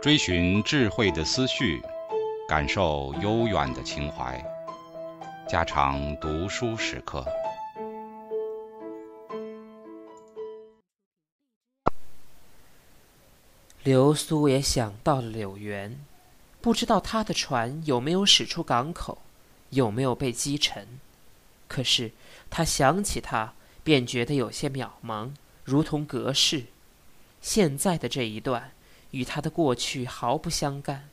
追寻智慧的思绪，感受悠远的情怀。家常读书时刻。流苏也想到了柳原，不知道他的船有没有驶出港口，有没有被击沉。可是他想起他，便觉得有些渺茫，如同隔世。现在的这一段，与他的过去毫不相干，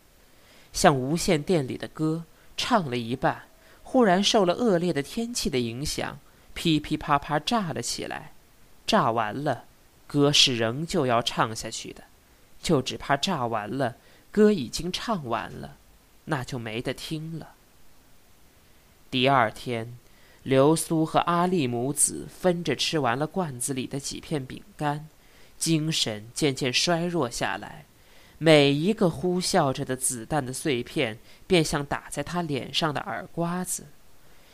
像无线电里的歌，唱了一半，忽然受了恶劣的天气的影响，噼噼啪啪炸了起来。炸完了，歌是仍旧要唱下去的。就只怕炸完了，歌已经唱完了，那就没得听了。第二天，流苏和阿丽母子分着吃完了罐子里的几片饼干，精神渐渐衰弱下来。每一个呼啸着的子弹的碎片，便像打在他脸上的耳刮子。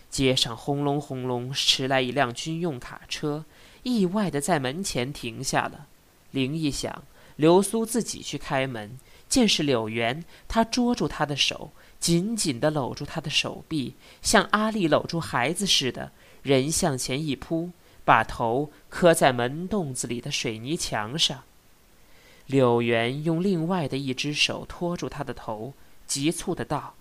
街上轰隆轰隆驰来一辆军用卡车，意外的在门前停下了。铃一响。流苏自己去开门，见是柳原，他捉住他的手，紧紧地搂住他的手臂，像阿丽搂住孩子似的，人向前一扑，把头磕在门洞子里的水泥墙上。柳原用另外的一只手托住他的头，急促的道：“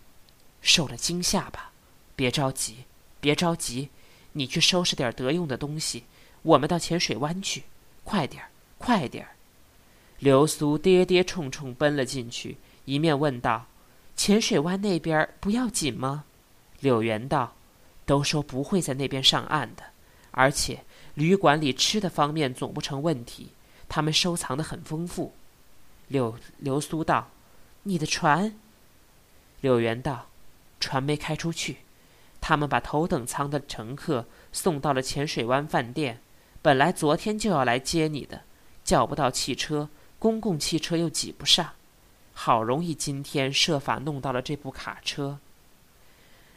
受了惊吓吧？别着急，别着急，你去收拾点得用的东西，我们到浅水湾去，快点儿，快点儿。”流苏跌跌冲冲奔了进去，一面问道：“浅水湾那边不要紧吗？”柳原道：“都说不会在那边上岸的，而且旅馆里吃的方面总不成问题，他们收藏的很丰富。”柳流苏道：“你的船？”柳原道：“船没开出去，他们把头等舱的乘客送到了浅水湾饭店，本来昨天就要来接你的，叫不到汽车。”公共汽车又挤不上，好容易今天设法弄到了这部卡车。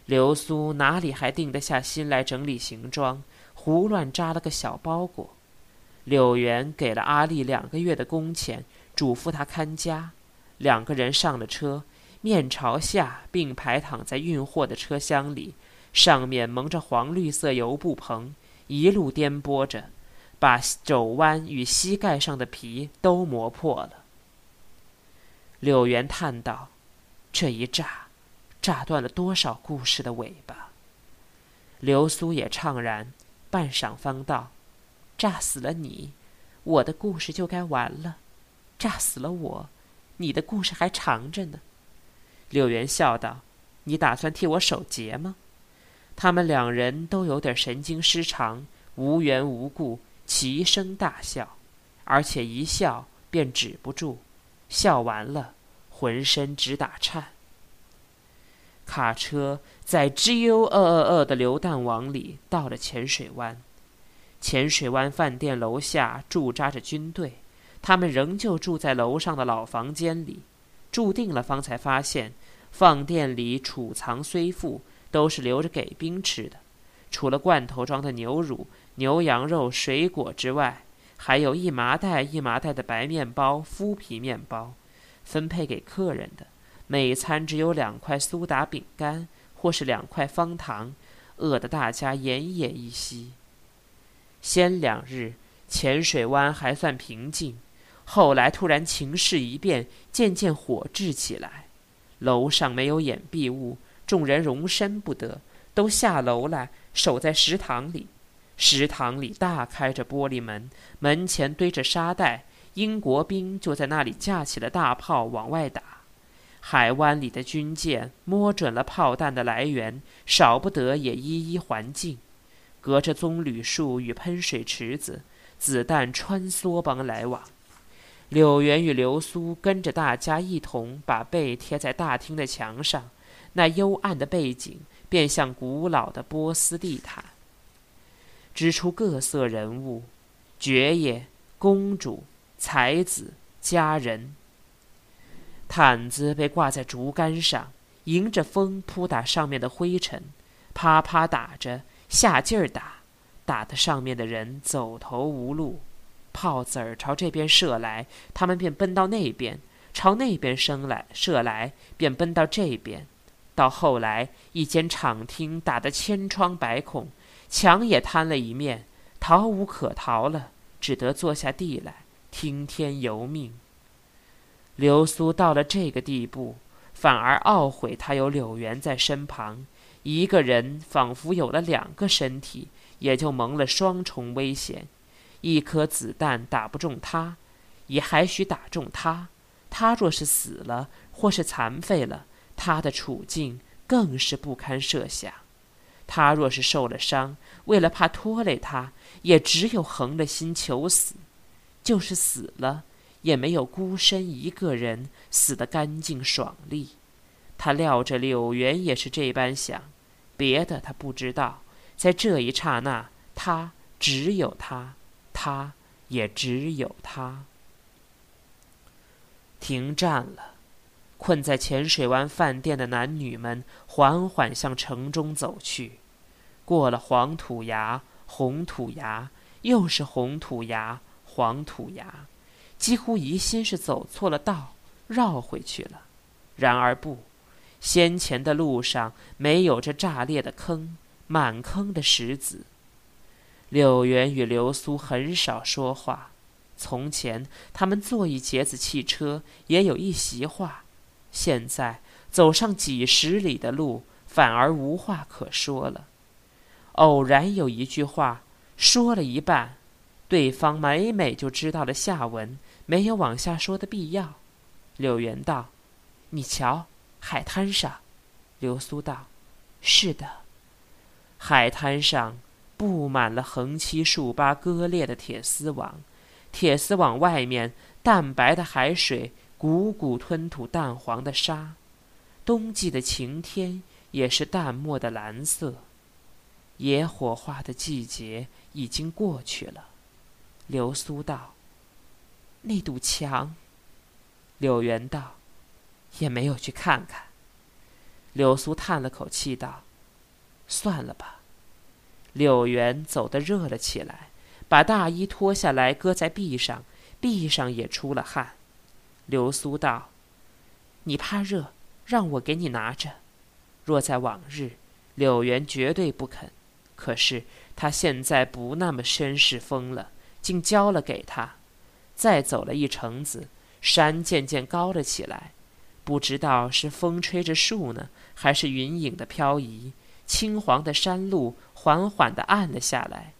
流苏哪里还定得下心来整理行装，胡乱扎了个小包裹。柳原给了阿丽两个月的工钱，嘱咐她看家。两个人上了车，面朝下并排躺在运货的车厢里，上面蒙着黄绿色油布棚，一路颠簸着。把肘弯与膝盖上的皮都磨破了。柳原叹道：“这一炸，炸断了多少故事的尾巴。”流苏也怅然，半晌方道：“炸死了你，我的故事就该完了；炸死了我，你的故事还长着呢。”柳原笑道：“你打算替我守节吗？”他们两人都有点神经失常，无缘无故。齐声大笑，而且一笑便止不住，笑完了，浑身直打颤。卡车在吱悠呃呃呃的流弹网里到了浅水湾，浅水湾饭店楼下驻扎着军队，他们仍旧住在楼上的老房间里，住定了方才发现，饭店里储藏虽富，都是留着给兵吃的，除了罐头装的牛乳。牛羊肉、水果之外，还有一麻袋一麻袋的白面包、麸皮面包，分配给客人的。每餐只有两块苏打饼干，或是两块方糖，饿得大家奄奄一息。先两日，浅水湾还算平静，后来突然情势一变，渐渐火炽起来。楼上没有掩蔽物，众人容身不得，都下楼来守在食堂里。食堂里大开着玻璃门，门前堆着沙袋，英国兵就在那里架起了大炮往外打。海湾里的军舰摸准了炮弹的来源，少不得也一一还敬。隔着棕榈树与喷水池子，子弹穿梭般来往。柳原与流苏跟着大家一同把背贴在大厅的墙上，那幽暗的背景便像古老的波斯地毯。织出各色人物，爵爷、公主、才子、佳人。毯子被挂在竹竿上，迎着风扑打上面的灰尘，啪啪打着，下劲儿打，打得上面的人走投无路。炮子儿朝这边射来，他们便奔到那边；朝那边升来射来，便奔到这边。到后来，一间敞厅打得千疮百孔，墙也坍了一面，逃无可逃了，只得坐下地来听天由命。流苏到了这个地步，反而懊悔他有柳原在身旁，一个人仿佛有了两个身体，也就蒙了双重危险。一颗子弹打不中他，也还许打中他。他若是死了，或是残废了。他的处境更是不堪设想。他若是受了伤，为了怕拖累他，也只有横了心求死；就是死了，也没有孤身一个人死得干净爽利。他料着柳原也是这般想，别的他不知道。在这一刹那，他只有他，他也只有他。停战了。困在浅水湾饭店的男女们缓缓向城中走去，过了黄土崖、红土崖，又是红土崖、黄土崖，几乎疑心是走错了道，绕回去了。然而不，先前的路上没有这炸裂的坑，满坑的石子。柳原与流苏很少说话，从前他们坐一节子汽车，也有一席话。现在走上几十里的路，反而无话可说了。偶然有一句话说了一半，对方每每就知道了下文，没有往下说的必要。柳原道：“你瞧，海滩上。”流苏道：“是的。”海滩上布满了横七竖八割裂的铁丝网，铁丝网外面淡白的海水。汩汩吞吐淡黄的沙，冬季的晴天也是淡漠的蓝色。野火花的季节已经过去了。流苏道：“那堵墙。”柳原道：“也没有去看看。”柳苏叹了口气道：“算了吧。”柳原走得热了起来，把大衣脱下来搁在壁上，壁上也出了汗。流苏道：“你怕热，让我给你拿着。若在往日，柳原绝对不肯。可是他现在不那么绅士风了，竟交了给他。再走了一程子，山渐渐高了起来，不知道是风吹着树呢，还是云影的漂移。青黄的山路缓缓地暗了下来。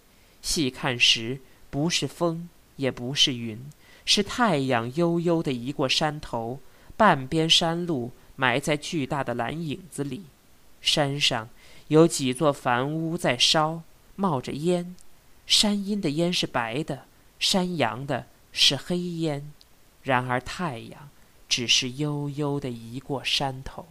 细看时，不是风，也不是云。”是太阳悠悠地移过山头，半边山路埋在巨大的蓝影子里。山上有几座房屋在烧，冒着烟。山阴的烟是白的，山阳的是黑烟。然而太阳只是悠悠地移过山头。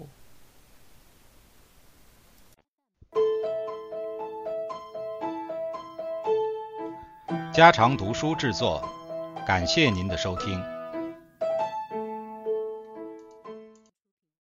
家常读书制作。感谢您的收听。